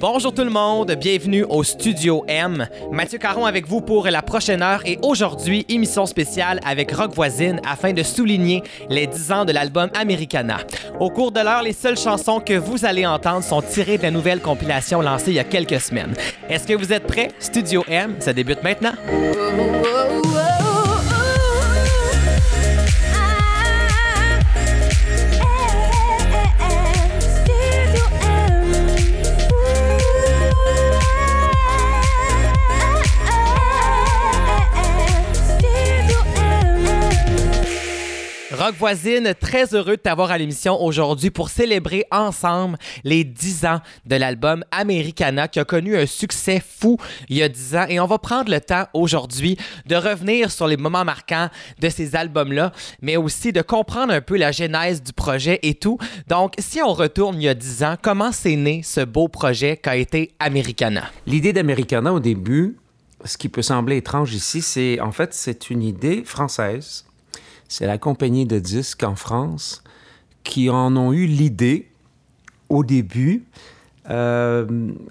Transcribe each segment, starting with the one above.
Bonjour tout le monde, bienvenue au Studio M. Mathieu Caron avec vous pour la prochaine heure et aujourd'hui, émission spéciale avec Rock Voisine afin de souligner les 10 ans de l'album Americana. Au cours de l'heure, les seules chansons que vous allez entendre sont tirées de la nouvelle compilation lancée il y a quelques semaines. Est-ce que vous êtes prêts? Studio M, ça débute maintenant. Rock Voisine, très heureux de t'avoir à l'émission aujourd'hui pour célébrer ensemble les 10 ans de l'album Americana qui a connu un succès fou il y a 10 ans. Et on va prendre le temps aujourd'hui de revenir sur les moments marquants de ces albums-là, mais aussi de comprendre un peu la genèse du projet et tout. Donc, si on retourne il y a 10 ans, comment s'est né ce beau projet qu'a été Americana? L'idée d'Americana au début, ce qui peut sembler étrange ici, c'est en fait c'est une idée française c'est la compagnie de disques en France qui en ont eu l'idée au début. Euh,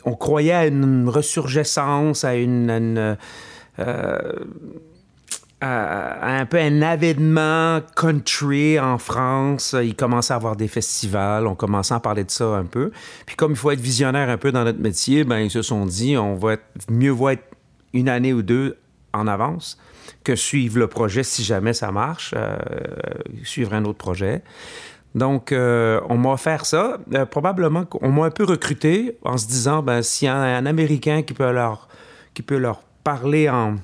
on croyait à une ressurgescence, à euh, un peu un avènement country en France. Il commençait à avoir des festivals, on commençait à parler de ça un peu. Puis comme il faut être visionnaire un peu dans notre métier, ben ils se sont dit on va être, mieux vaut être une année ou deux en avance suivre le projet si jamais ça marche, euh, suivre un autre projet. Donc, euh, on m'a offert ça. Euh, probablement qu'on m'a un peu recruté en se disant, ben, s'il y a un, Américain qui peut leur, qui peut leur parler en,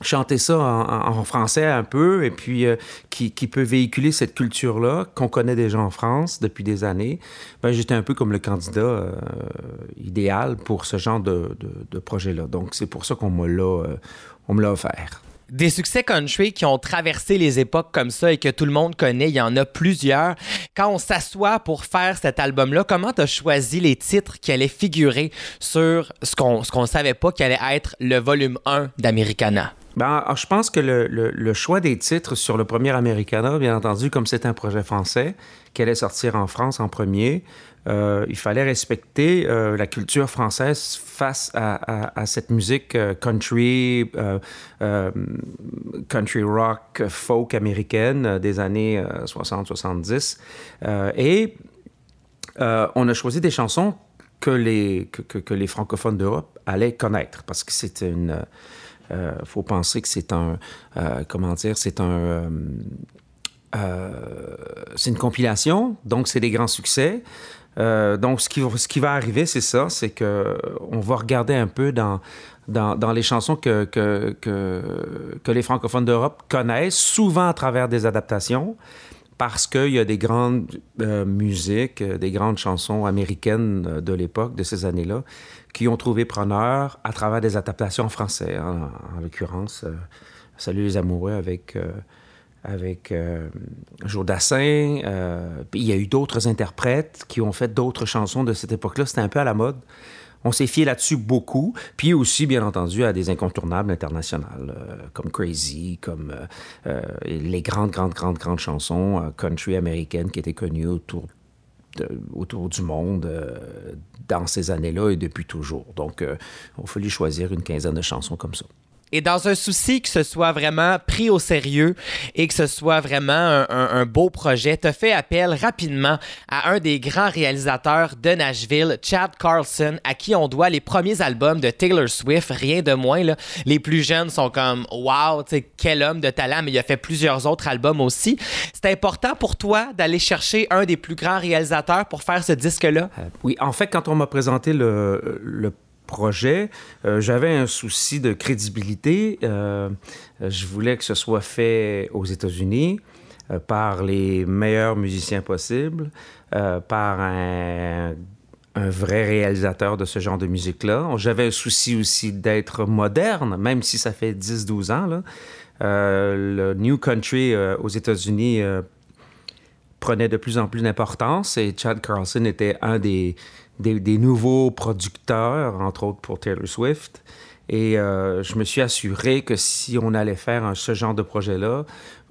chanter ça en, français un peu et puis qui, qui, peut véhiculer cette culture-là qu'on connaît déjà en France depuis des années, ben, j'étais un peu comme le candidat idéal pour ce genre de, de, de projet-là. Donc, c'est pour ça qu'on me l'a offert. Des succès country qui ont traversé les époques comme ça et que tout le monde connaît, il y en a plusieurs. Quand on s'assoit pour faire cet album-là, comment tu choisi les titres qui allaient figurer sur ce qu'on qu'on savait pas qui allait être le volume 1 d'Americana? Ben, je pense que le, le, choix des titres sur le premier Americana, bien entendu, comme c'est un projet français qui allait sortir en France en premier, euh, il fallait respecter euh, la culture française face à, cette musique euh, country, country rock, folk américaine des années 60-70. et on a choisi des chansons que les, que, les francophones d'Europe allaient connaître parce que c'est une faut penser que c'est un, comment dire, c'est un, c'est une compilation, donc c'est des grands succès. Donc, ce qui, va arriver, c'est ça, c'est que on va regarder un peu dans, les chansons que, les francophones d'Europe connaissent, souvent à travers des adaptations, parce qu'il y a des grandes musiques, des grandes chansons américaines de l'époque, de ces années-là, qui ont trouvé preneur à travers des adaptations en français, hein, en, l'occurrence euh, Salut les amoureux avec, euh, avec euh, Jourdassin. puis il y a eu d'autres interprètes qui ont fait d'autres chansons de cette époque-là. C'était un peu à la mode. On s'est fié là-dessus beaucoup, puis aussi, bien entendu, à des incontournables internationales, comme Crazy, comme les grandes, grandes, grandes, grandes chansons country américaines qui étaient connues autour du monde euh, dans ces années-là et depuis toujours. Donc, euh, il a choisir une quinzaine de chansons comme ça. Et dans un souci que ce soit vraiment pris au sérieux et que ce soit vraiment un, beau projet, as fait appel rapidement à un des grands réalisateurs de Nashville, Chad Carlson, à qui on doit les premiers albums de Taylor Swift, rien de moins. Les plus jeunes sont comme Wow, quel homme de talent, mais il a fait plusieurs autres albums aussi. C'est important pour toi d'aller chercher un des plus grands réalisateurs pour faire ce disque-là? Euh, oui, en fait, quand on m'a présenté le, le projet, euh, j'avais un souci de crédibilité. Euh, je voulais que ce soit fait aux États-Unis euh, par les meilleurs musiciens possibles, par un, vrai réalisateur de ce genre de musique-là. J'avais un souci aussi d'être moderne, même si ça fait 10-12 ans. Le New Country aux États-Unis prenait de plus en plus d'importance et Chad Carlson était un des, des, nouveaux producteurs, entre autres pour Taylor Swift. Et euh, je me suis assuré que si on allait faire ce genre de projet-là,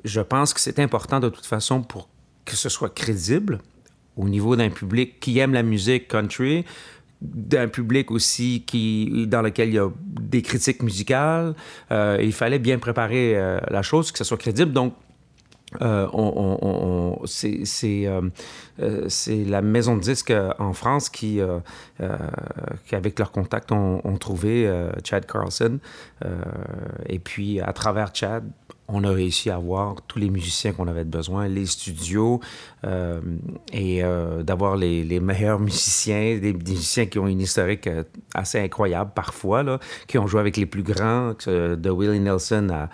je pense que c'est important de toute façon pour que ce soit crédible au niveau d'un public qui aime la musique country, d'un public aussi qui dans lequel il y a des critiques musicales. Euh, il fallait bien préparer euh, la chose, que ce soit crédible. Donc, euh, on, on, on, c'est euh, euh, la maison de disques en France qui, euh, qui avec leur contact, ont, trouvé Chad Carlson. et puis, à travers Chad, on a réussi à avoir tous les musiciens qu'on avait besoin, les studios, euh, et euh, d'avoir les, meilleurs musiciens, des, musiciens qui ont une historique euh, assez incroyable parfois, qui ont joué avec les plus grands, de Willie Nelson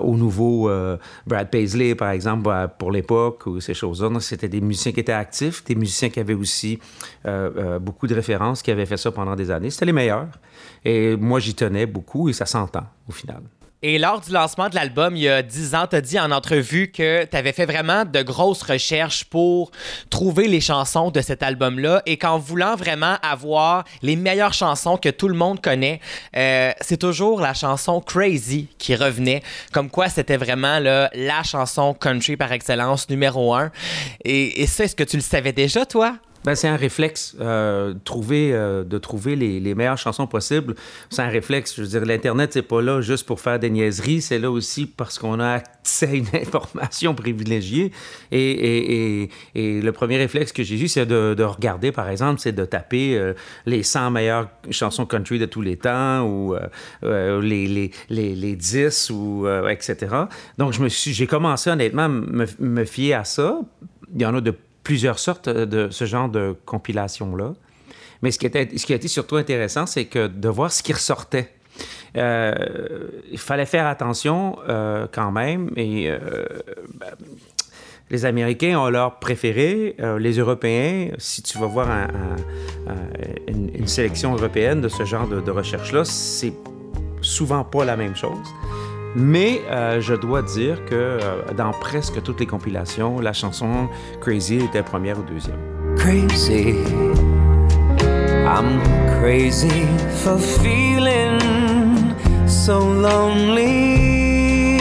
au nouveau Brad Paisley, par exemple, pour l'époque, ou ces choses-là. C'était des musiciens qui étaient actifs, des musiciens qui avaient aussi beaucoup de références, qui avaient fait ça pendant des années. C'était les meilleurs. Et moi, j'y tenais beaucoup et ça s'entend au final. Et lors du lancement de l'album, il y a 10 ans, tu as dit en entrevue que tu avais fait vraiment de grosses recherches pour trouver les chansons de cet album-là et qu'en voulant vraiment avoir les meilleures chansons que tout le monde connaît, euh, c'est toujours la chanson Crazy qui revenait. Comme quoi, c'était vraiment la chanson country par excellence, numéro un. Et, et ça, est-ce que tu le savais déjà, toi? Ben, c'est un réflexe. Euh, trouver, euh, de trouver les, les, meilleures chansons possibles, c'est un réflexe. Je veux dire, l'Internet, c'est pas là juste pour faire des niaiseries, c'est là aussi parce qu'on a accès à une information privilégiée. Et, et, et, et le premier réflexe que j'ai eu, c'est de, de, regarder, par exemple, c'est de taper euh, les 100 meilleures chansons country de tous les temps ou euh, euh, les, les, les, les, 10, ou, etc. Donc, j'ai commencé honnêtement à me, me fier à ça. Il y en a de plusieurs sortes de ce genre de compilation-là. Mais ce qui, était, a été surtout intéressant, c'est que de voir ce qui ressortait. Euh, il fallait faire attention euh, quand même. Et euh, ben, les Américains ont leur préféré. Euh, les Européens, si tu vas voir un, un, une, une, sélection européenne de ce genre de, de recherche-là, c'est souvent pas la même chose. Mais euh, je dois dire que euh, dans presque toutes les compilations, la chanson Crazy était première ou deuxième. Crazy, I'm crazy for feeling so lonely.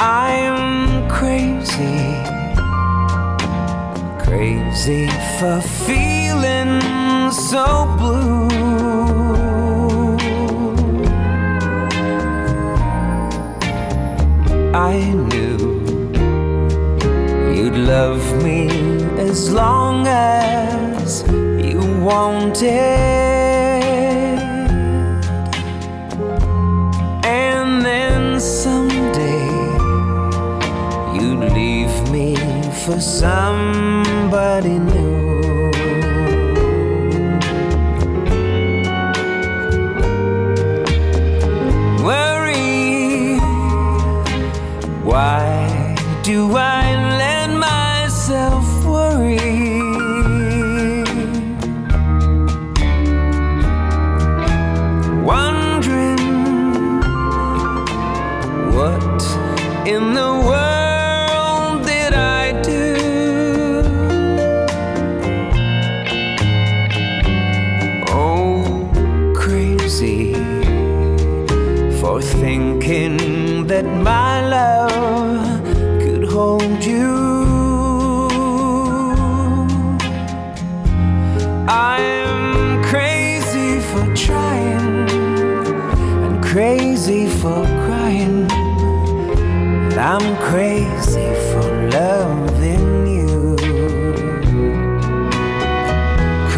I'm crazy, crazy for feeling so blue. I knew you'd love me as long as you wanted. And then someday you'd leave me for somebody new.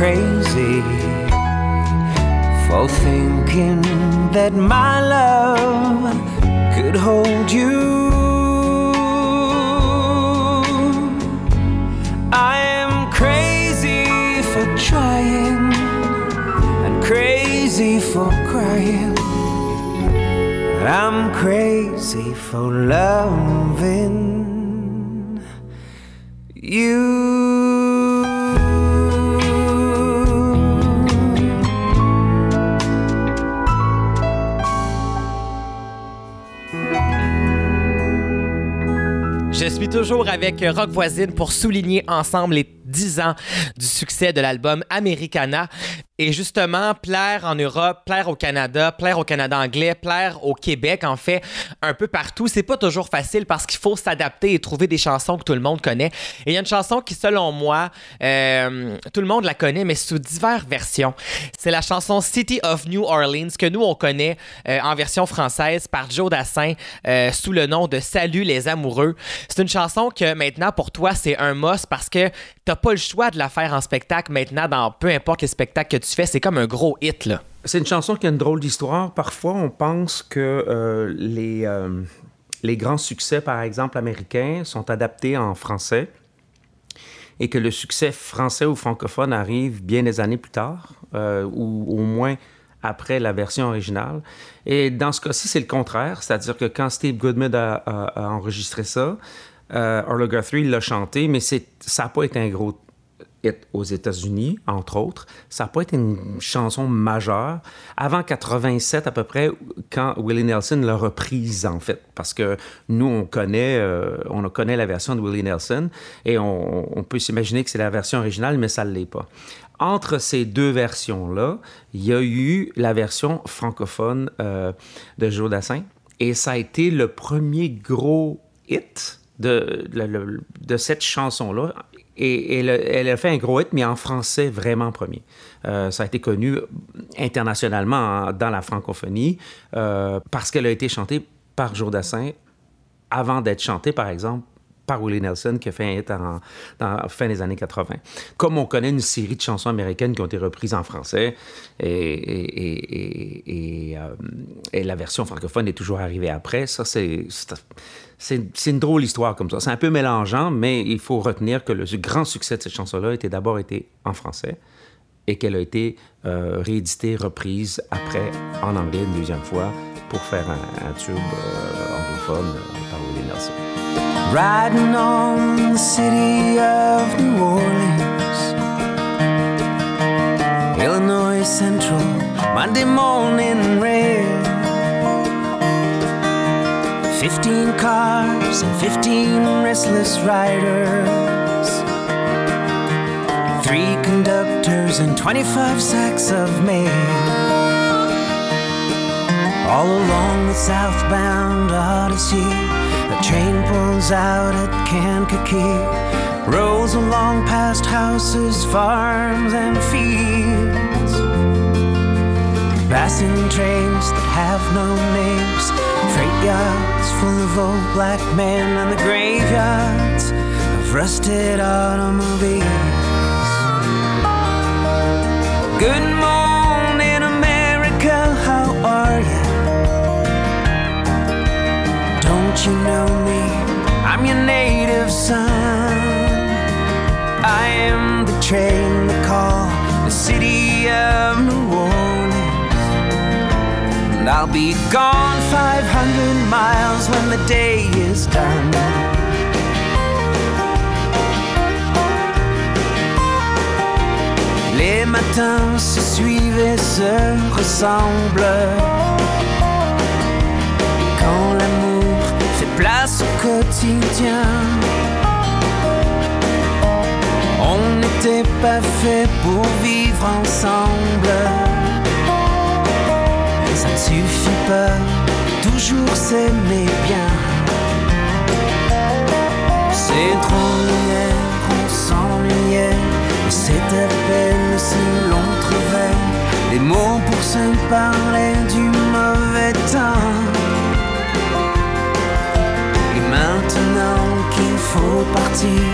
Crazy for thinking that my love could hold you. I am crazy for trying and crazy for crying. I'm crazy for loving you. Toujours avec Rock Voisine pour souligner ensemble les 10 ans du succès de l'album Americana. Et justement, plaire en Europe, plaire au Canada, plaire au Canada anglais, plaire au Québec, en fait, un peu partout, c'est pas toujours facile parce qu'il faut s'adapter et trouver des chansons que tout le monde connaît. Et il y a une chanson qui, selon moi, euh, tout le monde la connaît, mais sous diverses versions. C'est la chanson City of New Orleans que nous, on connaît euh, en version française par Joe Dassin euh, sous le nom de Salut les amoureux. C'est une chanson que maintenant, pour toi, c'est un must parce que t'as pas le choix de la faire en spectacle maintenant dans peu importe les spectacles que tu fais. C'est comme un gros hit. C'est une chanson qui a une drôle d'histoire. Parfois, on pense que euh, les, euh, les grands succès, par exemple, américains, sont adaptés en français et que le succès français ou francophone arrive bien des années plus tard, euh, ou au moins après la version originale. Et dans ce cas-ci, c'est le contraire, c'est-à-dire que quand Steve Goodman a enregistré ça, euh, Guthrie l'a chanté, mais ça n'a pas été un gros hit aux États-Unis, entre autres. Ça n'a pas été une chanson majeure. Avant 87 à peu près, quand Willie Nelson l'a reprise, en fait, parce que nous, on connaît, euh, on connaît la version de Willie Nelson et on, on peut s'imaginer que c'est la version originale, mais ça ne l'est pas. Entre ces deux versions-là, il y a eu la version francophone euh, de Joe Dassin et ça a été le premier gros hit de, cette chanson-là. Et, et le- elle a fait un gros hit, mais en français vraiment premier. Euh, ça a été connu internationalement en- dans la francophonie euh, parce qu'elle a été chantée par Joe Dassin avant d'être chantée, par exemple, par Willie Nelson, qui a fait un hit en, la fin des années 80. Comme on connaît une série de chansons américaines qui ont été reprises en français, et, euh, et la version francophone est toujours arrivée après, ça, c'est... c'est- une drôle histoire comme ça. C'est un peu mélangeant, mais il faut retenir que le grand succès de cette chanson-là était d'abord été en français et qu'elle a été euh, rééditée, reprise après en anglais une deuxième fois pour faire un, tube euh, anglophone euh, par Willie Nelson. Riding on the city of New Orleans, Illinois Central, Monday morning rail. Fifteen cars and fifteen restless riders. Three conductors and 25 sacks of mail. All along the southbound Odyssey, the train pulls out at Kankakee, rolls along past houses, farms, and fields. Passing trains that have no names, freight yards full of old black men, and the graveyards of rusted automobiles. Good morning, America, how are you? Don't you know me? I'm your native son. I'll be gone 500 miles when the day is done. Les matins se suivent et se ressemblent. Quand l'amour fait place au quotidien. On n'était pas fait pour vivre ensemble. Suffit pas, toujours s'aimer bien. C'est trop hier, on s'ennuyait. C'est à peine si l'on trouvait des mots pour se parler du mauvais temps. Et maintenant qu'il faut partir,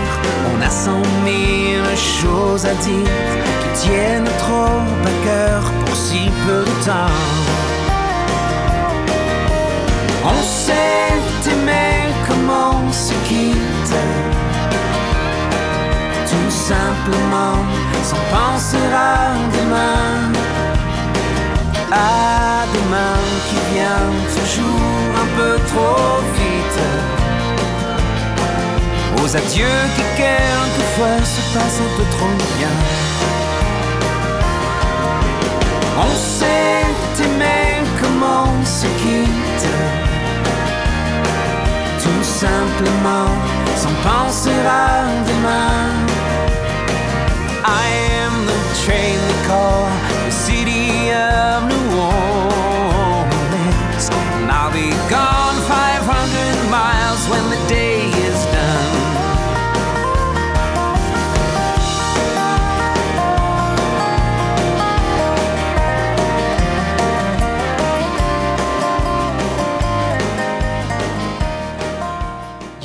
on a cent mille choses à dire qui tiennent trop à cœur pour si peu de temps. On s'est aimé comme on se quitte, tout simplement sans penser à demain. À demain qui vient toujours un peu trop vite. Aux adieux qui quelquefois se passent un peu trop bien. On s'est aimé comme on se quitte. simplement, sans penser à demain. I am the train they call.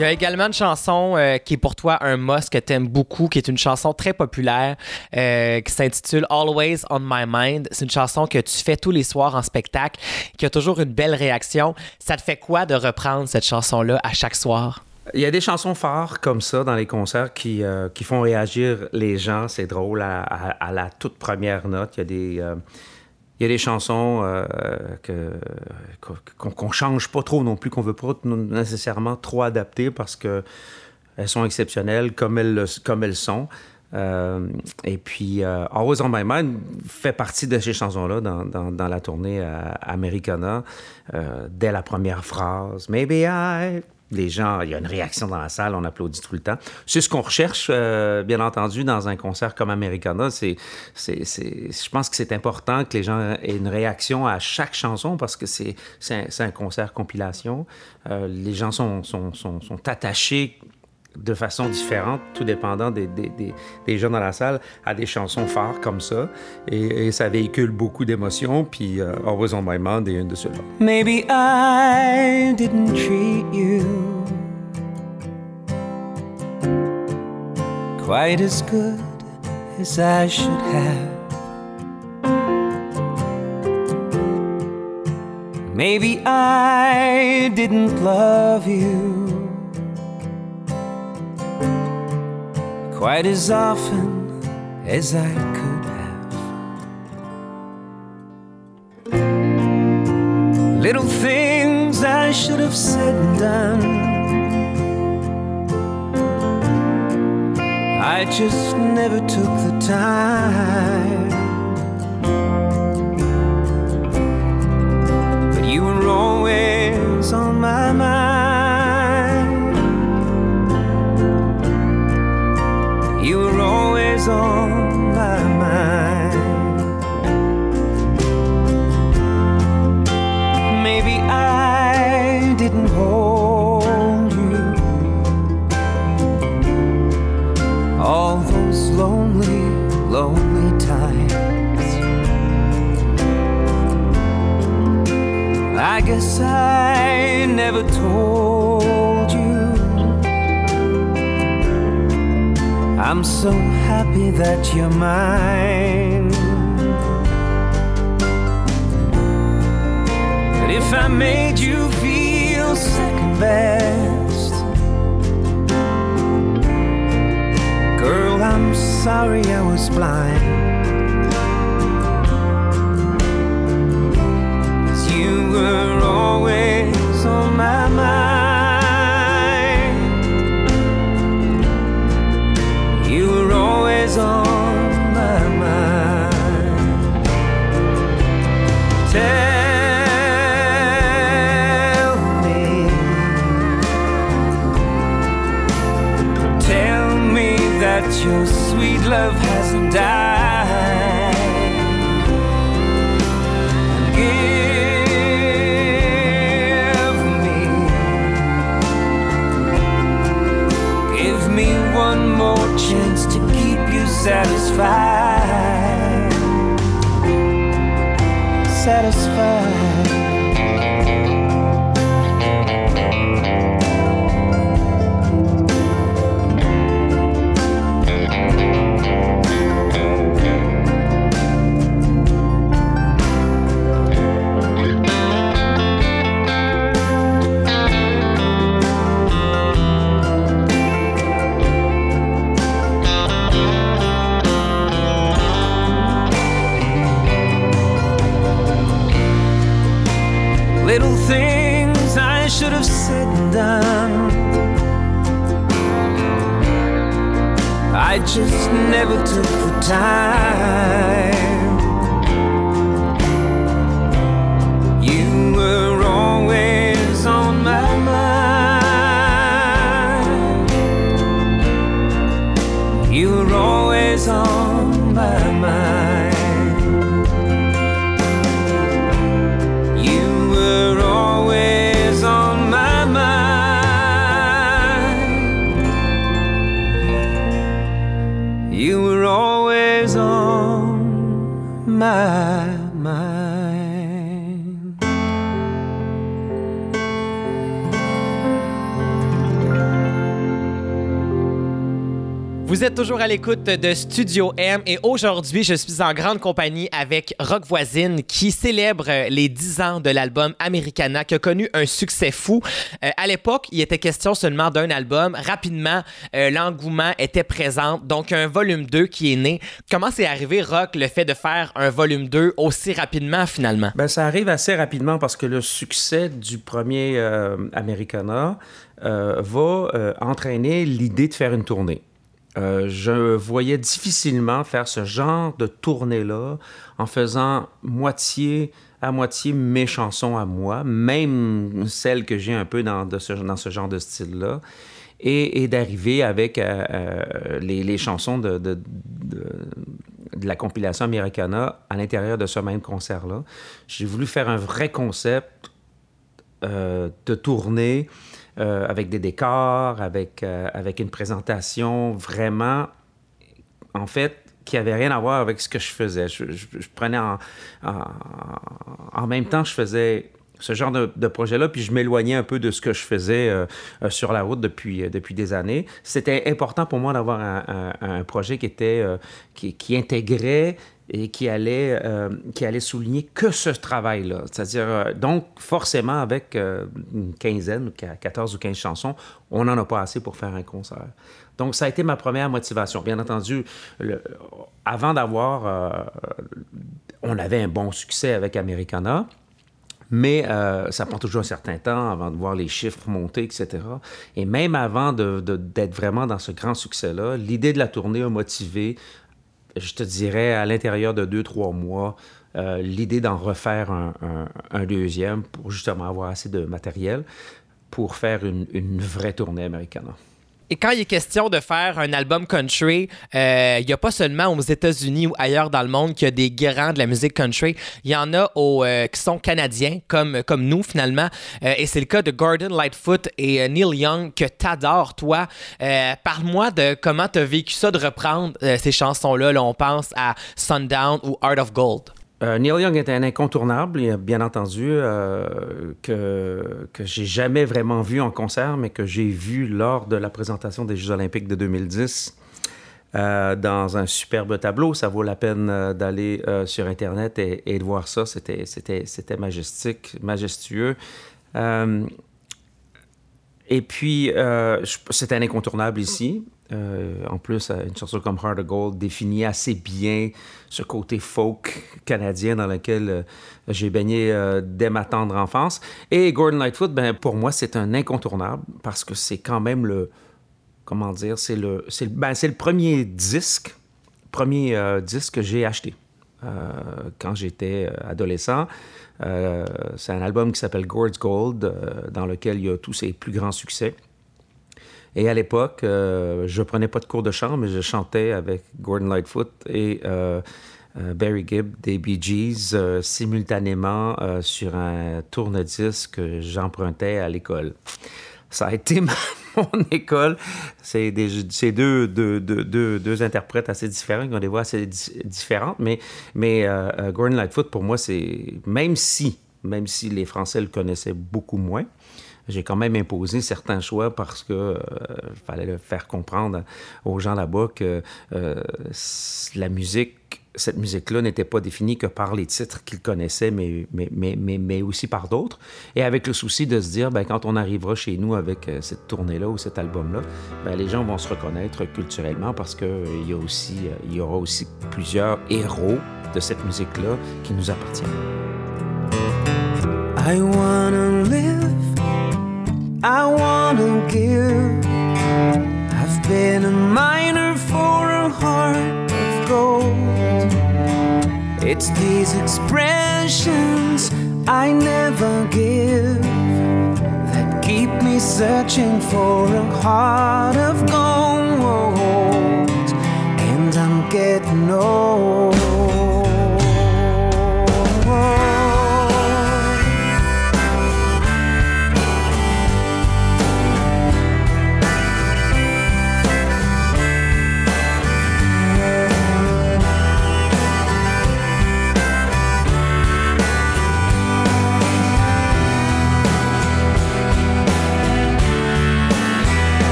Y a également une chanson euh, qui est pour toi un must que t'aimes beaucoup, qui est une chanson très populaire, euh, qui s'intitule Always on My Mind. C'est une chanson que tu fais tous les soirs en spectacle, qui a toujours une belle réaction. Ça te fait quoi de reprendre cette chanson-là à chaque soir? Il y a des chansons phares comme ça dans les concerts qui, euh, qui font réagir les gens. C'est drôle à, à- la toute première note. Il y a des, il y a des chansons euh, qu'on, qu'on change pas trop non plus, qu'on veut pas nécessairement trop adapter parce que elles sont exceptionnelles comme elles, sont. Euh, et puis, euh, Always on My Mind fait partie de ces chansons-là dans, la tournée euh, Americana. Dès la première phrase, Maybe I. Les gens, il y a une réaction dans la salle, on applaudit tout le temps. C'est ce qu'on recherche, euh, bien entendu, dans un concert comme Americana. C'est, c'est, c'est- je pense que c'est important que les gens aient une réaction à chaque chanson parce que c'est, c'est, un, un concert compilation. Euh, les gens sont, sont, sont, sont attachés de façon différente, tout dépendant des, gens dans la salle, à des chansons phares comme ça. Et, ça véhicule beaucoup d'émotions. Puis euh, Always on My Mind est une de ceux-là. Maybe I didn't treat you quite as good as I should have. Maybe I didn't love you quite as often as I could have. Little things I should have said and done. I just never took the time. I'm so happy that you're mine. But if I made you feel second best, girl, I'm sorry I was blind. Êtes toujours à l'écoute de Studio M et aujourd'hui, je suis en grande compagnie avec Rock Voisine qui célèbre les 10 ans de l'album Americana qui a connu un succès fou. Euh, à l'époque, il était question seulement d'un album. Rapidement, euh, l'engouement était présent, donc un volume 2 qui est né. Comment c'est arrivé, Rock, le fait de faire un volume 2 aussi rapidement finalement? Ben, ça arrive assez rapidement parce que le succès du premier euh, Americana va entraîner l'idée de faire une tournée. Euh, je voyais difficilement faire ce genre de tournée-là en faisant moitié à moitié mes chansons à moi, même celles que j'ai un peu dans, ce, genre de style-là, et, d'arriver avec euh, euh, les, chansons de, de, la compilation Americana à l'intérieur de ce même concert-là. J'ai voulu faire un vrai concept de tournée euh, avec des décors, avec, euh, avec une présentation vraiment, en fait, qui avait rien à voir avec ce que je faisais. Je, prenais en, en, même temps, je faisais ce genre de, projet-là, puis je m'éloignais un peu de ce que je faisais euh, sur la route depuis, depuis des années. C'était important pour moi d'avoir un, un, projet qui était qui, qui, intégrait et qui allait, euh, qui allait souligner que ce travail-là. C'est-à-dire, euh, donc, forcément, avec euh, une quinzaine, 14 ou 15 chansons, on n'en a pas assez pour faire un concert. Donc, ça a été ma première motivation. Bien entendu, avant d'avoir... on avait un bon succès avec Americana, mais ça prend toujours un certain temps avant de voir les chiffres monter, etc. Et même avant d'être de, vraiment dans ce grand succès-là, l'idée de la tournée a motivé je te dirais, à l'intérieur de deux, trois mois, euh, l'idée d'en refaire un, deuxième pour justement avoir assez de matériel pour faire une, une vraie tournée américaine. Et quand il est question de faire un album country, euh, il n'y a pas seulement aux États-Unis ou ailleurs dans le monde qu'il y a des grands de la musique country. Il y en a euh, qui sont canadiens, comme, comme nous finalement. Euh, et c'est le cas de Gordon Lightfoot et Neil Young que t'adores, toi. Parle-moi de comment tu as vécu ça de reprendre ces chansons-là. Là, on pense à Sundown ou Art of Gold. Euh, Neil Young est un incontournable, bien entendu, euh, que, que j'ai jamais vraiment vu en concert, mais que j'ai vu lors de la présentation des Jeux olympiques de 2010 euh, dans un superbe tableau. Ça vaut la peine d'aller sur Internet et, de voir ça. C'était, c'était, c'était majestique, majestueux. et puis, c'est un incontournable ici. Euh, en plus, euh, une chanson comme Heart of Gold définit assez bien ce côté folk canadien dans lequel euh, j'ai baigné dès ma tendre enfance. Et Gordon Lightfoot, ben, pour moi, c'est un incontournable parce que c'est quand même le. Comment dire C'est le, c'est, ben, le premier disque, premier disque que j'ai acheté quand j'étais adolescent. c'est un album qui s'appelle Gord's Gold, dans lequel il y a tous ses plus grands succès. Et à l'époque, euh, je prenais pas de cours de chant, mais je chantais avec Gordon Lightfoot et euh, euh, Barry Gibb des Bee Gees simultanément sur un tourne-disque que j'empruntais à l'école. Ça a été mon école. C'est deux, deux, deux, deux, interprètes assez différents, qui ont des voix assez différentes, mais, mais Gordon Lightfoot, pour moi, c'est... Même si, même si les Français le connaissaient beaucoup moins, j'ai quand même imposé certains choix parce que euh, fallait faire comprendre aux gens là-bas que euh, la musique cette musique-là n'était pas définie que par les titres qu'ils connaissaient, mais, mais, mais, mais, aussi par d'autres. Et avec le souci de se dire, ben, quand on arrivera chez nous avec euh, cette tournée-là ou cet album-là, ben, les gens vont se reconnaître culturellement parce qu'il y, y aura aussi plusieurs héros de cette musique-là qui nous appartiennent. I wanna live I wanna give. I've been a miner for a heart of gold. It's these expressions I never give that keep me searching for a heart of gold. And I'm getting old.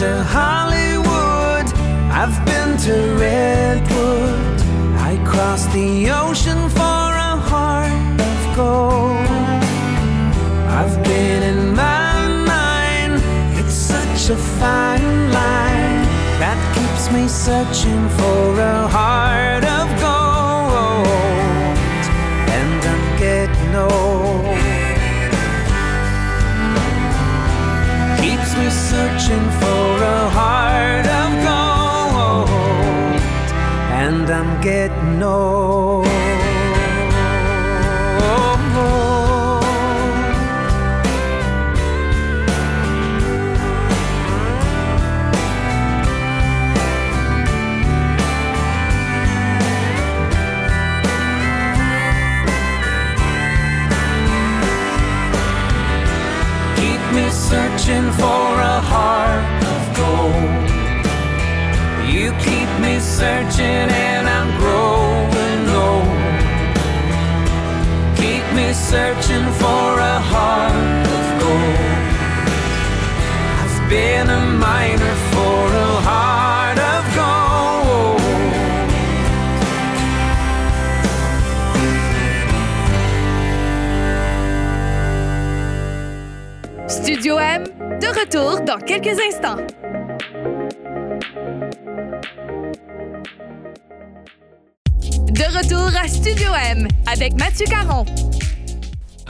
To Hollywood. I've been to Redwood. I crossed the ocean for a heart of gold. I've been in my mind. It's such a fine line that keeps me searching for a heart searching for a heart of. I've been a for a heart of. Studio M, de retour dans quelques instants. De retour à Studio M avec Mathieu Caron.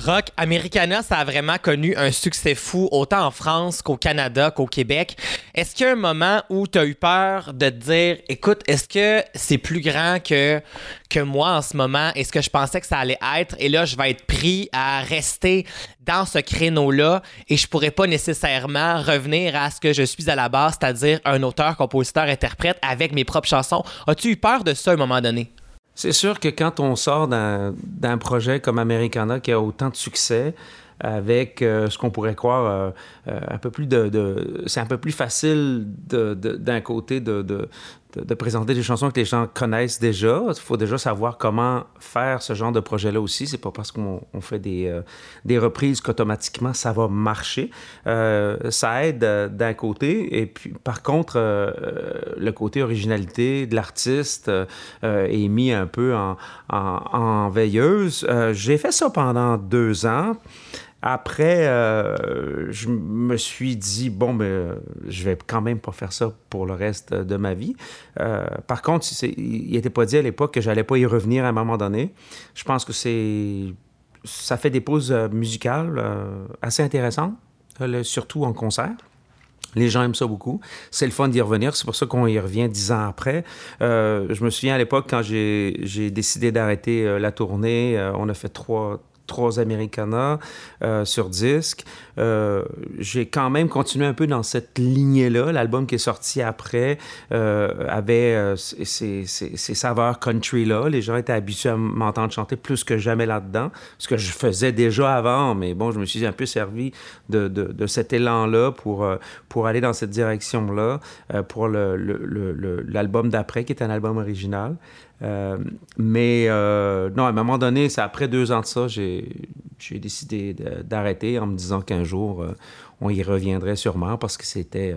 Rock Americana, ça a vraiment connu un succès fou, autant en France qu'au Canada, qu'au Québec. Est-ce qu'il y a un moment où tu as eu peur de te dire, écoute, est-ce que c'est plus grand que, que moi en ce moment? Est-ce que je pensais que ça allait être? Et là, je vais être pris à rester dans ce créneau-là et je pourrais pas nécessairement revenir à ce que je suis à la base, c'est-à-dire un auteur, compositeur, interprète avec mes propres chansons. As-tu eu peur de ça à un moment donné? C'est sûr que quand on sort d'un projet comme Americana qui a autant de succès, avec euh, ce qu'on pourrait croire euh, euh, un peu plus de... c'est un peu plus facile d'un côté de, de- présenter des chansons que les gens connaissent déjà. Il faut déjà savoir comment faire ce genre de projet-là aussi. C'est pas parce qu'on on fait des, euh, des reprises qu'automatiquement ça va marcher. Euh, ça aide euh, d'un côté. Et puis, par contre, euh, le côté originalité de l'artiste est mis un peu en, en- veilleuse. J'ai fait ça pendant deux ans. Après, euh, je me suis dit, bon, ben, je vais quand même pas faire ça pour le reste de ma vie. Euh, par contre, il n'était pas dit à l'époque que j'allais pas y revenir à un moment donné. Je pense que c'est ça fait des pauses euh, musicales assez intéressantes, surtout en concert. Les gens aiment ça beaucoup. C'est le fun d'y revenir. C'est pour ça qu'on y revient dix ans après. Je me souviens à l'époque, quand j'ai décidé d'arrêter la tournée, on a fait trois, trois Americana euh, sur disque. Euh, j'ai quand même continué un peu dans cette lignée-là. L'album qui est sorti après euh, avait ces, saveurs country-là. Les gens étaient habitués à m'entendre chanter plus que jamais là-dedans, ce que je faisais déjà avant, mais bon, je me suis un peu servi de, cet élan-là pour, aller dans cette direction-là, pour l'album d'après, qui est un album original. Euh, mais euh, non, à un moment donné, c'est après deux ans de ça, j'ai décidé d'arrêter en me disant qu'un jour, euh, on y reviendrait sûrement parce que c'était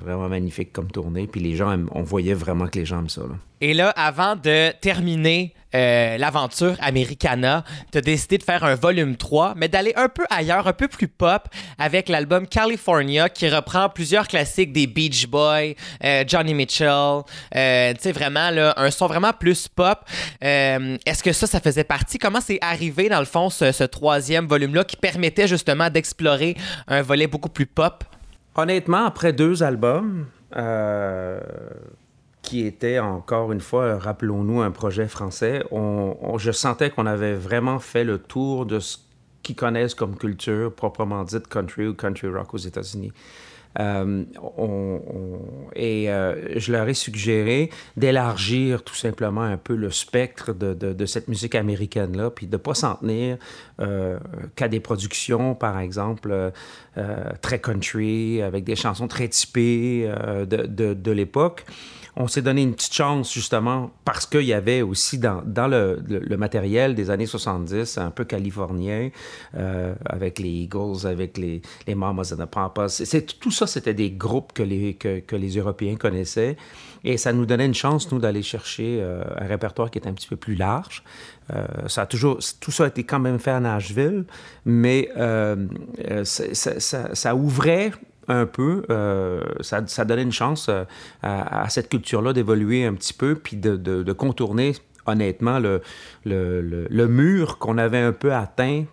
vraiment magnifique comme tournée. Puis les gens, on voyait vraiment que les gens aiment ça. Et là, avant de terminer euh, l'aventure Americana, tu as décidé de faire un volume 3, mais d'aller un peu ailleurs, un peu plus pop, avec l'album California qui reprend plusieurs classiques des Beach Boys, euh, Johnny Mitchell. euh, tu sais, vraiment, un son vraiment plus pop. Est-ce que ça, ça faisait partie? Comment c'est arrivé, dans le fond, ce, ce troisième volume-là qui permettait justement d'explorer un volet beaucoup plus pop? Honnêtement, après deux albums, qui étaient encore une fois, rappelons-nous, un projet français, on, je sentais qu'on avait vraiment fait le tour de ce qu'ils connaissent comme culture proprement dite country ou country rock aux États-Unis. Euh, on- et euh, je leur ai suggéré d'élargir tout simplement un peu le spectre de, de- cette musique américaine-là, puis de ne pas s'en tenir euh, qu'à des productions, par exemple, très country, avec des chansons très typées de- de l'époque. On s'est donné une petite chance, justement, parce qu'il y avait aussi dans, dans le, le, matériel des années 70, un peu californien, euh, avec les Eagles, avec les, les Mamas and the Pampas. C'est, tout ça, c'était des groupes que les, que, que, les Européens connaissaient. Et ça nous donnait une chance, nous, d'aller chercher euh, un répertoire qui est un petit peu plus large. Euh, ça a toujours, tout ça a été quand même fait à Nashville, mais euh, ça, ça, ça, ouvrait un peu, euh, ça, donnait une chance euh, à, cette culture-là d'évoluer un petit peu, puis de, contourner honnêtement le mur qu'on avait un peu atteint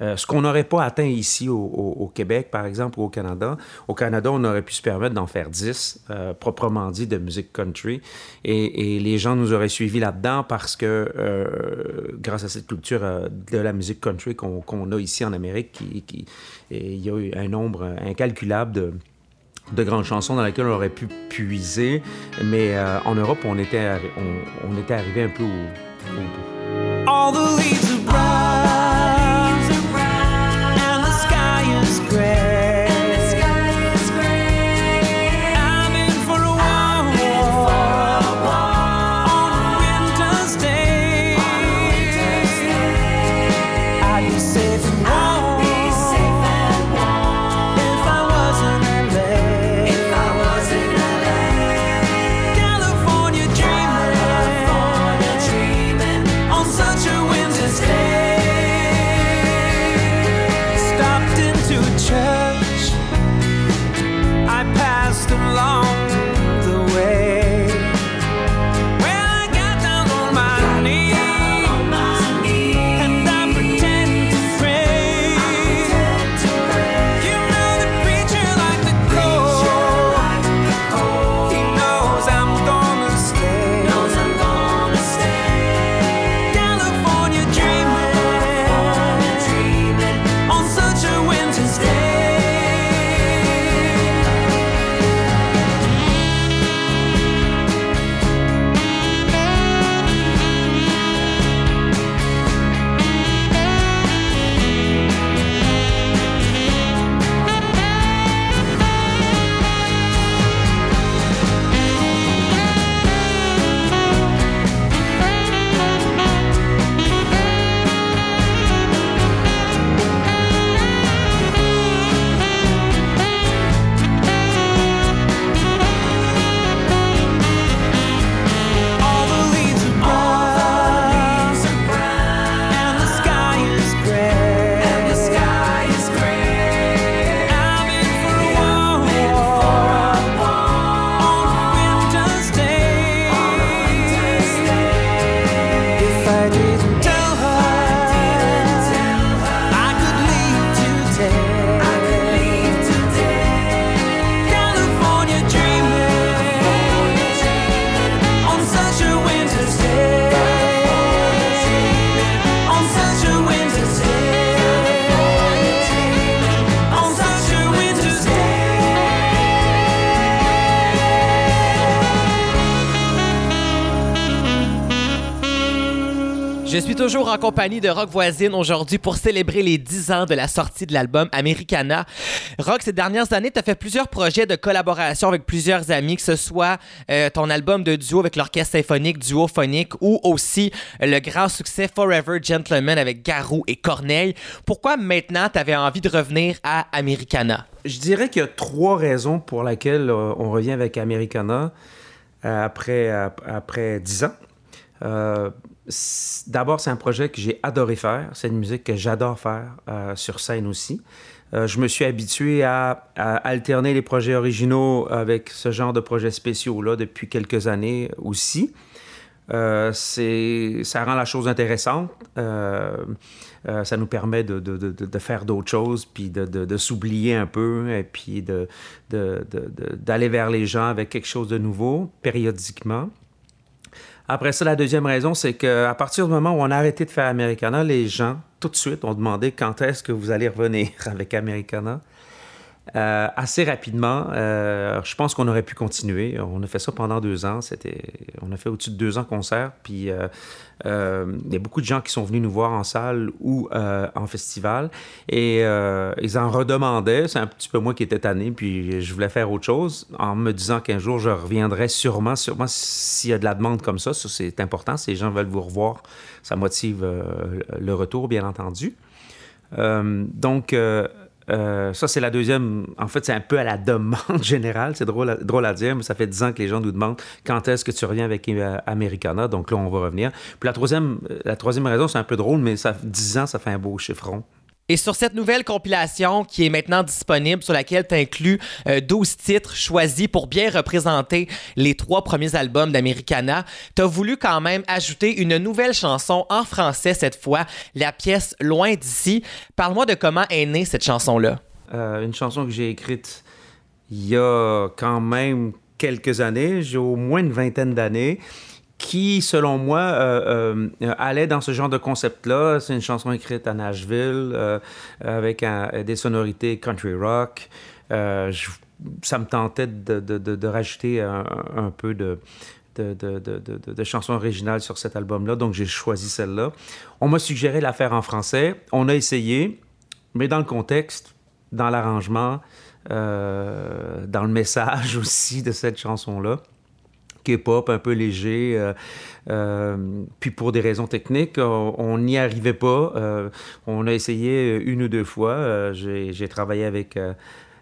euh, ce qu'on n'aurait pas atteint ici au, Québec, par exemple, ou au Canada. Au Canada, on aurait pu se permettre d'en faire 10, euh, proprement dit, de musique country. Et, les gens nous auraient suivis là-dedans parce que, euh, grâce à cette culture de la musique country qu'on qu a ici en Amérique, il y a eu un nombre incalculable de de grandes chansons dans lesquelles on aurait pu puiser, mais en Europe, on était, on, on était arrivé un peu au, au bout. Toujours en compagnie de Rock Voisine aujourd'hui pour célébrer les 10 ans de la sortie de l'album Americana. Rock, ces dernières années, tu as fait plusieurs projets de collaboration avec plusieurs amis, que ce soit euh, ton album de duo avec l'orchestre symphonique Duophonique ou aussi le grand succès Forever Gentleman avec Garou et Corneille. Pourquoi maintenant tu avais envie de revenir à Americana? Je dirais qu'il y a trois raisons pour lesquelles euh, on revient avec Americana euh, après, ap- après 10 ans. Euh, D'abord, c'est un projet que j'ai adoré faire. C'est une musique que j'adore faire euh, sur scène aussi. Euh, je me suis habitué à, alterner les projets originaux avec ce genre de projets spéciaux-là depuis quelques années aussi. Euh, ça rend la chose intéressante. Ça nous permet de, de, faire d'autres choses, puis de, s'oublier un peu, et puis d'aller vers les gens avec quelque chose de nouveau, périodiquement. Après ça, la deuxième raison, c'est qu'à partir du moment où on a arrêté de faire Americana, les gens, tout de suite, ont demandé quand est-ce que vous allez revenir avec Americana. Euh, assez rapidement, euh, je pense qu'on aurait pu continuer. On a fait ça pendant deux ans. On a fait au-dessus de deux ans concert. Puis euh, il y a beaucoup de gens qui sont venus nous voir en salle ou en festival. Et ils en redemandaient. C'est un petit peu moi qui étais tanné. Puis je voulais faire autre chose en me disant qu'un jour, je reviendrai sûrement, sûrement s'il y a de la demande comme ça. Ça, c'est important. Si les gens veulent vous revoir, ça motive le retour, bien entendu. donc, euh, ça, c'est la deuxième. En fait, c'est un peu à la demande générale. C'est drôle, à, drôle à dire, mais ça fait dix ans que les gens nous demandent quand est-ce que tu reviens avec euh, Americana. Donc là, on va revenir. Puis la troisième, la troisième raison, c'est un peu drôle, mais ça, dix ans, ça fait un beau chiffron. Et sur cette nouvelle compilation qui est maintenant disponible, sur laquelle tu inclus 12 titres choisis pour bien représenter les trois premiers albums d'Americana, tu as voulu quand même ajouter une nouvelle chanson en français cette fois, la pièce Loin d'ici. Parle-moi de comment est née cette chanson-là. Euh, une chanson que j'ai écrite il y a quand même quelques années, j'ai au moins une vingtaine d'années qui, selon moi, euh, euh, allait dans ce genre de concept-là. C'est une chanson écrite à Nashville euh, avec des sonorités country rock. ça me tentait de, de, de, rajouter un, peu de, de, chansons originales sur cet album-là, donc j'ai choisi celle-là. On m'a suggéré la faire en français. On a essayé, mais dans le contexte, dans l'arrangement, dans le message aussi de cette chanson-là K-pop un peu léger. Euh, euh, puis pour des raisons techniques, on n'y arrivait pas. Euh, on a essayé une ou deux fois. J'ai travaillé avec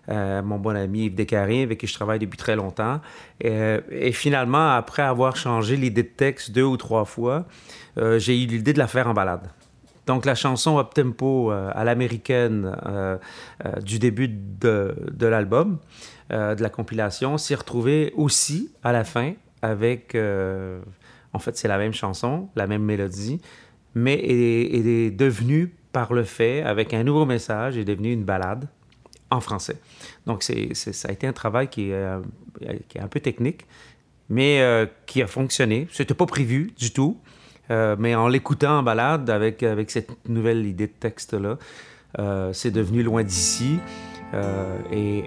mon bon ami Yves Descarrés, avec qui je travaille depuis très longtemps. Et, finalement, après avoir changé l'idée de texte deux ou trois fois, j'ai eu l'idée de la faire en balade. Donc la chanson up tempo à l'américaine du début de, de l'album, de la compilation, s'y retrouvée aussi à la fin avec. Euh, en fait, c'est la même chanson, la même mélodie, mais est, est devenue, par le fait, avec un nouveau message, est devenue une balade en français. Donc, c'est, ça a été un travail qui est, euh, qui est un peu technique, mais euh, qui a fonctionné. C'était pas prévu du tout, mais en l'écoutant en balade avec, avec cette nouvelle idée de texte-là, c'est devenu loin d'ici. et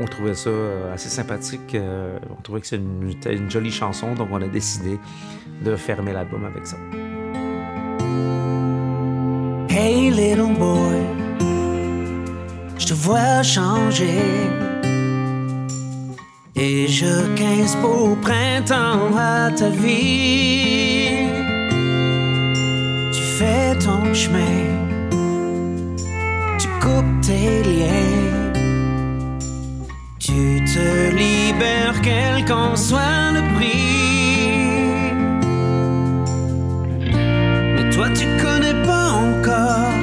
on trouvait ça euh, assez sympathique. Euh, on trouvait que c'était une, jolie chanson, donc on a décidé de fermer l'album avec ça. Hey little boy, je te vois changer. Et je quinze beaux printemps à ta vie. Tu fais ton chemin, tu coupes tes liens tu te libères, quel qu'en soit le prix. Mais toi, tu connais pas encore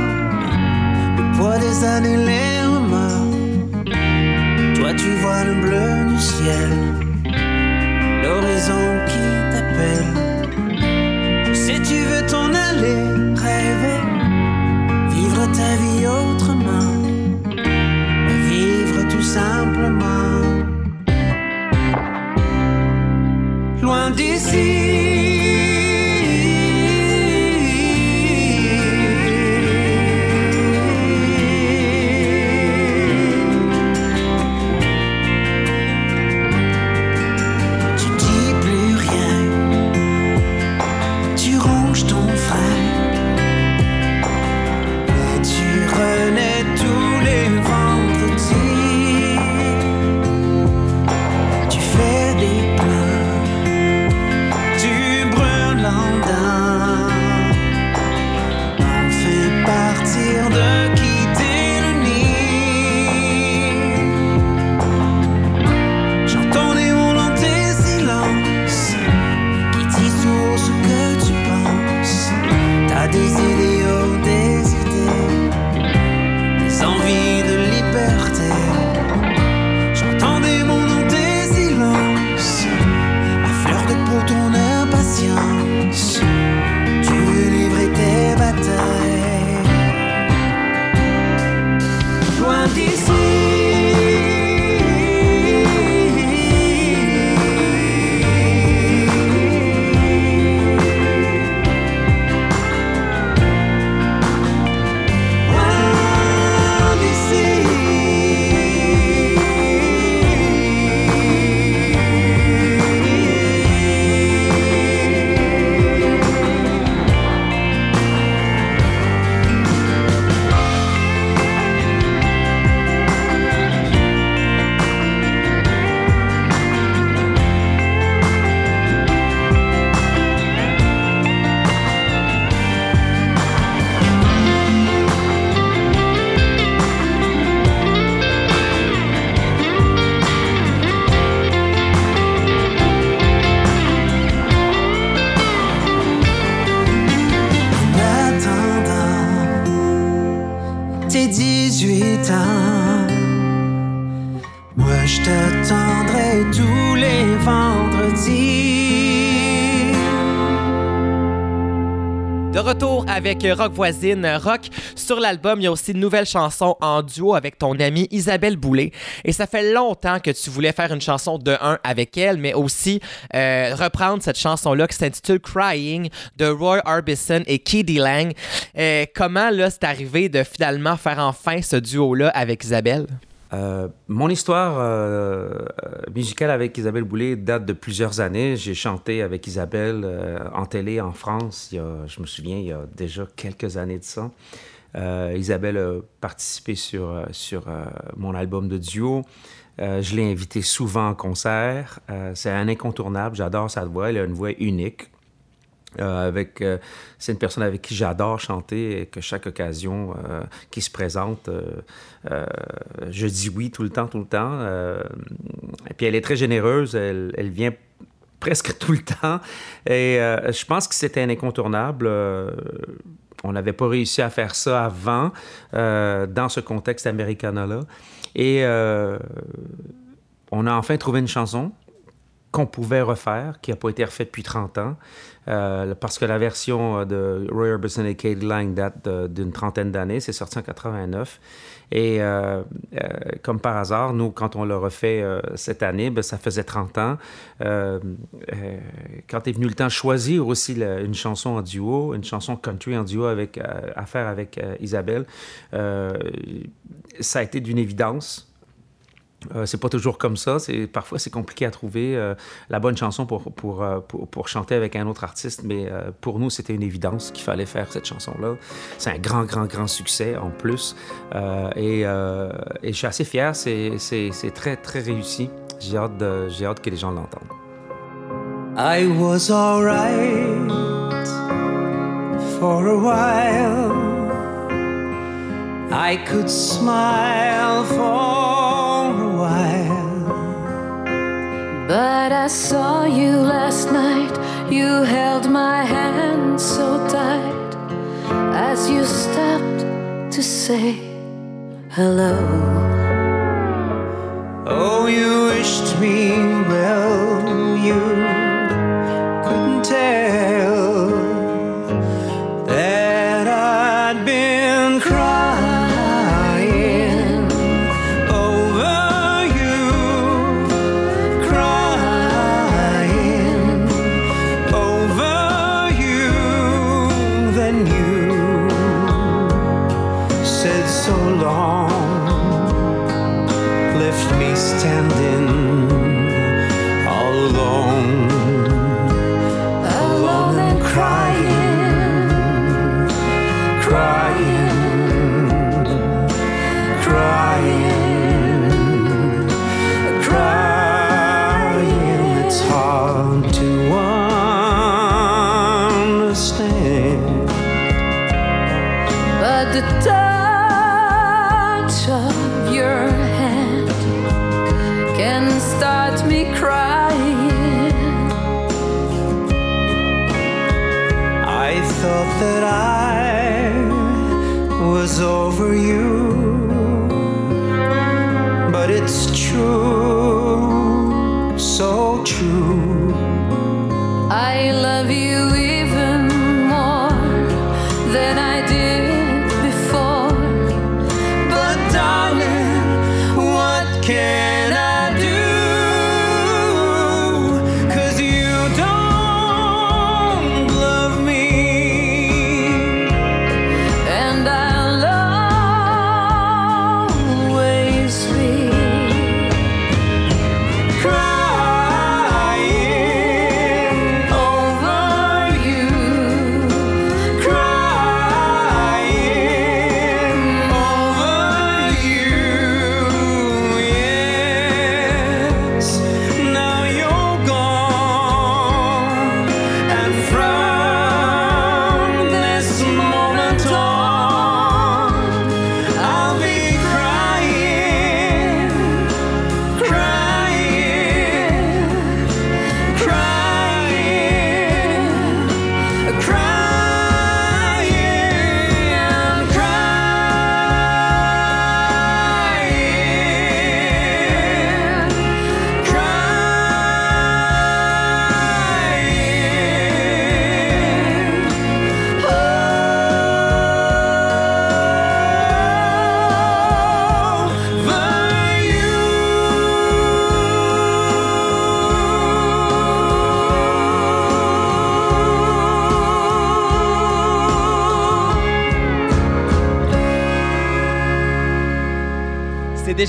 le poids des années, les remords. Toi, tu vois le bleu du ciel, Rock Voisine Rock. Sur l'album, il y a aussi une nouvelle chanson en duo avec ton amie Isabelle Boulay. Et ça fait longtemps que tu voulais faire une chanson de un avec elle, mais aussi euh, reprendre cette chanson-là qui s'intitule Crying de Roy Orbison et Kiddy Lang. Euh, comment là c'est arrivé de finalement faire enfin ce duo-là avec Isabelle? Euh, mon histoire euh, musicale avec Isabelle Boulay date de plusieurs années. J'ai chanté avec Isabelle euh, en télé en France, je me souviens, il y a déjà quelques années de ça. Euh, Isabelle a participé sur, sur mon album de duo. je l'ai invitée souvent en concert. c'est un incontournable. J'adore sa voix. Elle a une voix unique. Euh, avec, euh, c'est une personne avec qui j'adore chanter et que chaque occasion euh, qui se présente, je dis oui tout le temps, tout le temps. et puis elle est très généreuse, elle, elle, vient presque tout le temps. Et je pense que c'était un incontournable. on n'avait pas réussi à faire ça avant, dans ce contexte américana-là. Et on a enfin trouvé une chanson qu'on pouvait refaire, qui n'a pas été refaite depuis 30 ans, euh, parce que la version de Roy Orbison et Kate Lang date d'une trentaine d'années, c'est sorti en 89. Et euh, euh, comme par hasard, nous, quand on l'a refait euh, cette année, ben, ça faisait 30 ans. Euh, quand est venu le temps de choisir aussi une chanson en duo, une chanson country en duo avec, à faire avec Isabelle, ça a été d'une évidence. Euh, c'est pas toujours comme ça. Parfois c'est compliqué à trouver euh, la bonne chanson euh, pour, chanter avec un autre artiste, mais euh, pour nous c'était une évidence qu'il fallait faire cette chanson là. C'est un grand grand grand succès en plus et, je suis assez fier. C'est très très réussi. J'ai hâte que les gens l'entendent. I was alright for a while. I could smile for while. But I saw you last night. You held my hand so tight as you stopped to say hello. Oh, you wished me well, you couldn't tell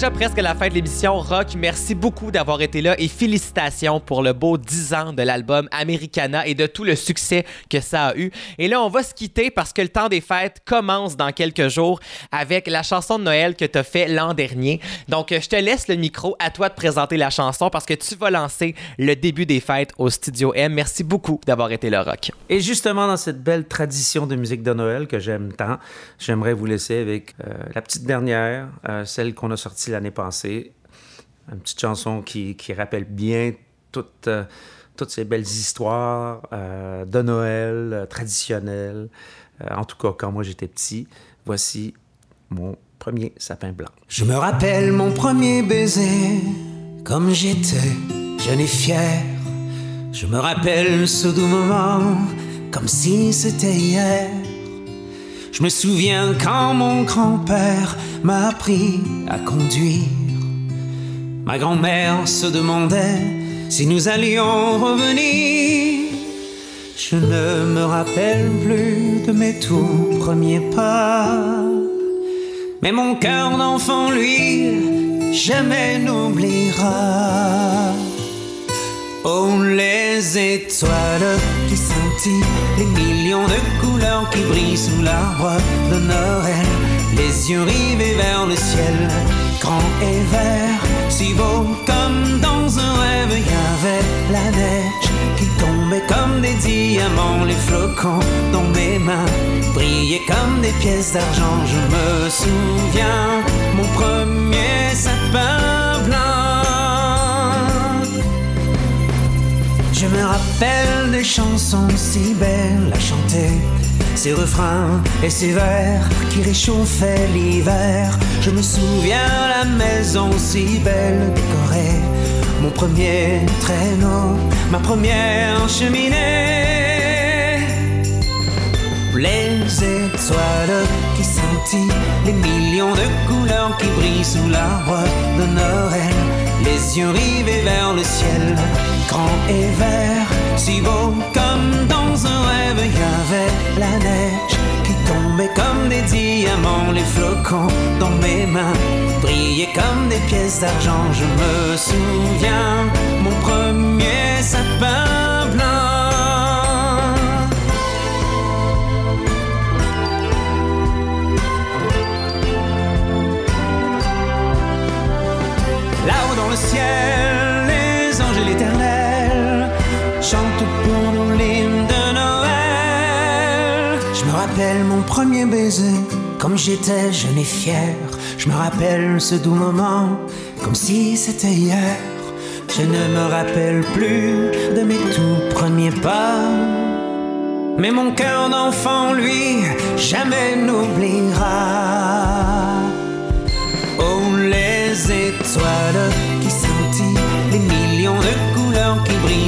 déjà presque la fin de l'émission. Rock, merci beaucoup d'avoir été là et félicitations pour le beau 10 ans de l'album Americana et de tout le succès que ça a eu. Et là, on va se quitter parce que le temps des fêtes commence dans quelques jours avec la chanson de Noël que tu as fait l'an dernier. Donc, je te laisse le micro à toi de présenter la chanson parce que tu vas lancer le début des fêtes au Studio M. Merci beaucoup d'avoir été là, Rock. Et justement, dans cette belle tradition de musique de Noël que j'aime tant, j'aimerais vous laisser avec euh, la petite dernière, euh, celle qu'on a sortie l'année passée. Une petite chanson qui, rappelle bien toutes, euh, toutes ces belles histoires de Noël traditionnelles. en tout cas, quand moi j'étais petit, voici mon premier sapin blanc. Je me rappelle mon premier baiser, comme j'étais jeune et fier. Je me rappelle ce doux moment, comme si c'était hier. Je me souviens quand mon grand-père m'a appris à conduire. Ma grand-mère se demandait si nous allions revenir. Je ne me rappelle plus de mes tout premiers pas. Mais mon cœur d'enfant, lui, jamais n'oubliera. Oh, les étoiles qui scintillent, les millions de couleurs qui brillent sous l'arbre de Noël, les yeux rivés vers le ciel, grand et vert, si beau comme dans un rêve, il y avait la neige qui tombait comme des diamants, les flocons dans mes mains brillaient comme des pièces d'argent. Je me souviens, mon premier sapin Je me rappelle des chansons si belles à chanter, ces refrains et ces vers qui réchauffaient l'hiver. Je me souviens la maison si belle décorée, mon premier traîneau, ma première cheminée. Les étoiles qui scintillent, les millions de couleurs qui brillent sous l'arbre de Noël, les yeux rivés vers le ciel, grand et vert, si beau comme dans un rêve, il y avait la neige qui tombait comme des diamants, les flocons dans mes mains brillaient comme des pièces d'argent. Je me souviens, mon premier sapin blanc. Les anges et l'éternel chantent pour nous l'hymne de Noël. Je me rappelle mon premier baiser, comme j'étais jeune et fier. Je me rappelle ce doux moment, comme si c'était hier. Je ne me rappelle plus de mes tout premiers pas. Mais mon cœur d'enfant, lui, jamais n'oubliera. Oh, les étoiles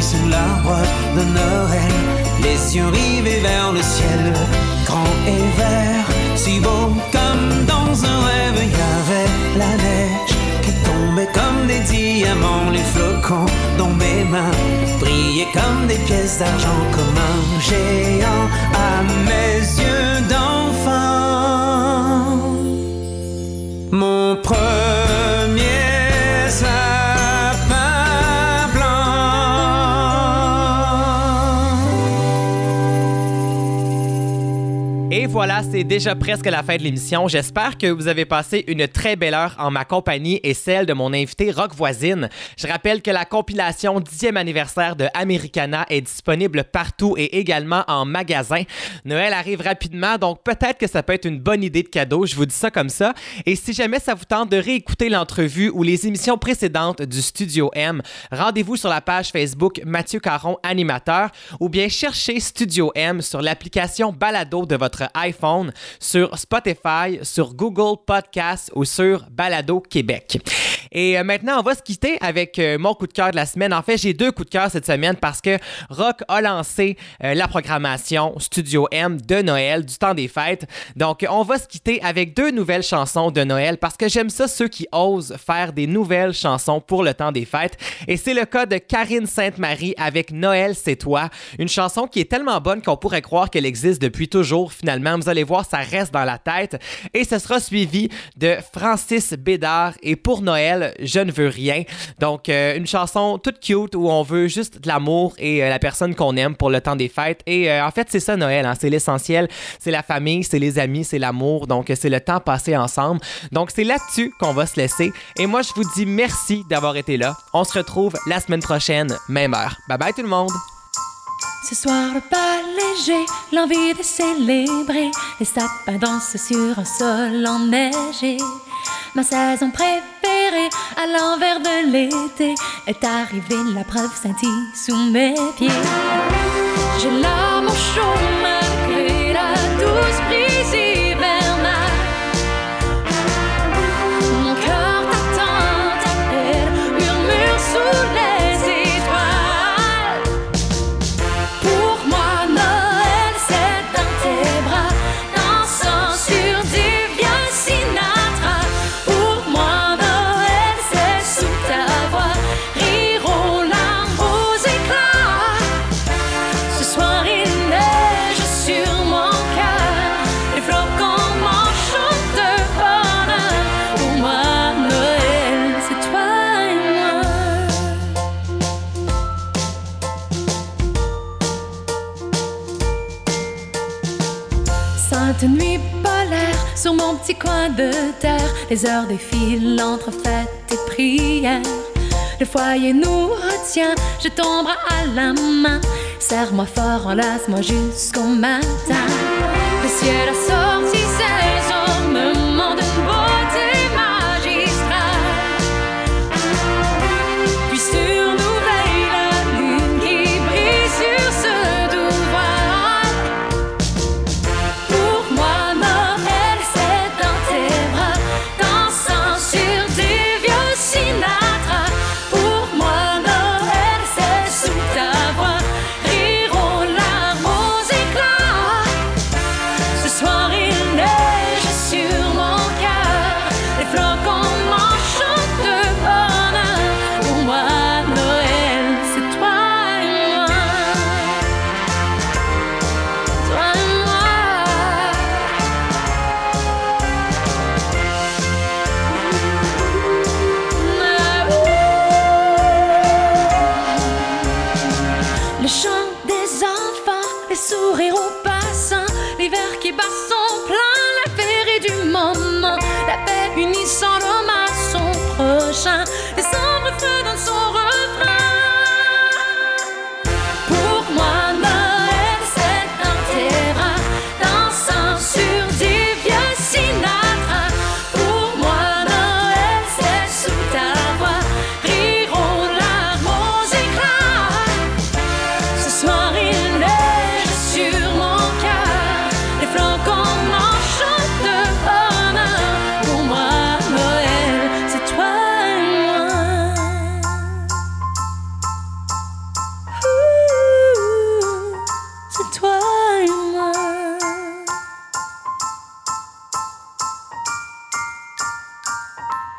sous l'arbre de Noël, les yeux rivés vers le ciel, grand et vert, si beau comme dans un rêve, il y avait la neige qui tombait comme des diamants, les flocons dans mes mains brillaient comme des pièces d'argent, comme un géant à mes yeux d'enfant. Mon premier voilà, c'est déjà presque la fin de l'émission. J'espère que vous avez passé une très belle heure en ma compagnie et celle de mon invité Rock Voisine. Je rappelle que la compilation 10e anniversaire de Americana est disponible partout et également en magasin. Noël arrive rapidement, donc peut-être que ça peut être une bonne idée de cadeau. Je vous dis ça comme ça. Et si jamais ça vous tente de réécouter l'entrevue ou les émissions précédentes du Studio M, rendez-vous sur la page Facebook Mathieu Caron Animateur ou bien cherchez Studio M sur l'application Balado de votre iPhone, sur Spotify, sur Google Podcast ou sur Balado Québec. Et euh, maintenant, on va se quitter avec euh, mon coup de cœur de la semaine. En fait, j'ai deux coups de cœur cette semaine parce que Rock a lancé euh, la programmation Studio M de Noël, du temps des fêtes. Donc, on va se quitter avec deux nouvelles chansons de Noël parce que j'aime ça, ceux qui osent faire des nouvelles chansons pour le temps des fêtes. Et c'est le cas de Karine Sainte-Marie avec Noël, c'est toi. Une chanson qui est tellement bonne qu'on pourrait croire qu'elle existe depuis toujours finalement Vous allez voir, ça reste dans la tête. Et ce sera suivi de Francis Bédard et Pour Noël, je ne veux rien. Donc, euh, une chanson toute cute où on veut juste de l'amour et euh, la personne qu'on aime pour le temps des fêtes. Et euh, en fait, c'est ça Noël, hein. c'est l'essentiel. C'est la famille, c'est les amis, c'est l'amour. Donc, c'est le temps passé ensemble. Donc, c'est là-dessus qu'on va se laisser. Et moi, je vous dis merci d'avoir été là. On se retrouve la semaine prochaine, même heure. Bye bye tout le monde! Ce soir, le bal léger, l'envie de célébrer. Les sapins dansent sur un sol enneigé. Ma saison préférée, à l'envers de l'été, est arrivée. La preuve scintille sous mes pieds. J'ai l'âme petit coin de terre, les heures défilent entre fêtes et prières. Le foyer nous retient, je tombe à la main. Serre-moi fort, enlace-moi jusqu'au matin. Le ciel a sorti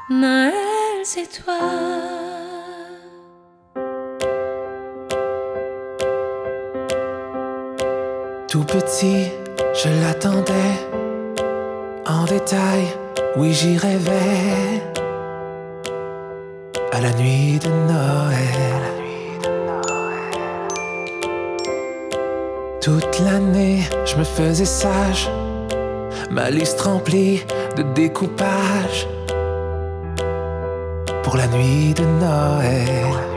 Noël, c'est toi. Tout petit, je l'attendais. En détail, oui, j'y rêvais. À la nuit de Noël. Toute l'année, je me faisais sage. Ma liste remplie de découpage. Pour la nuit de Noël.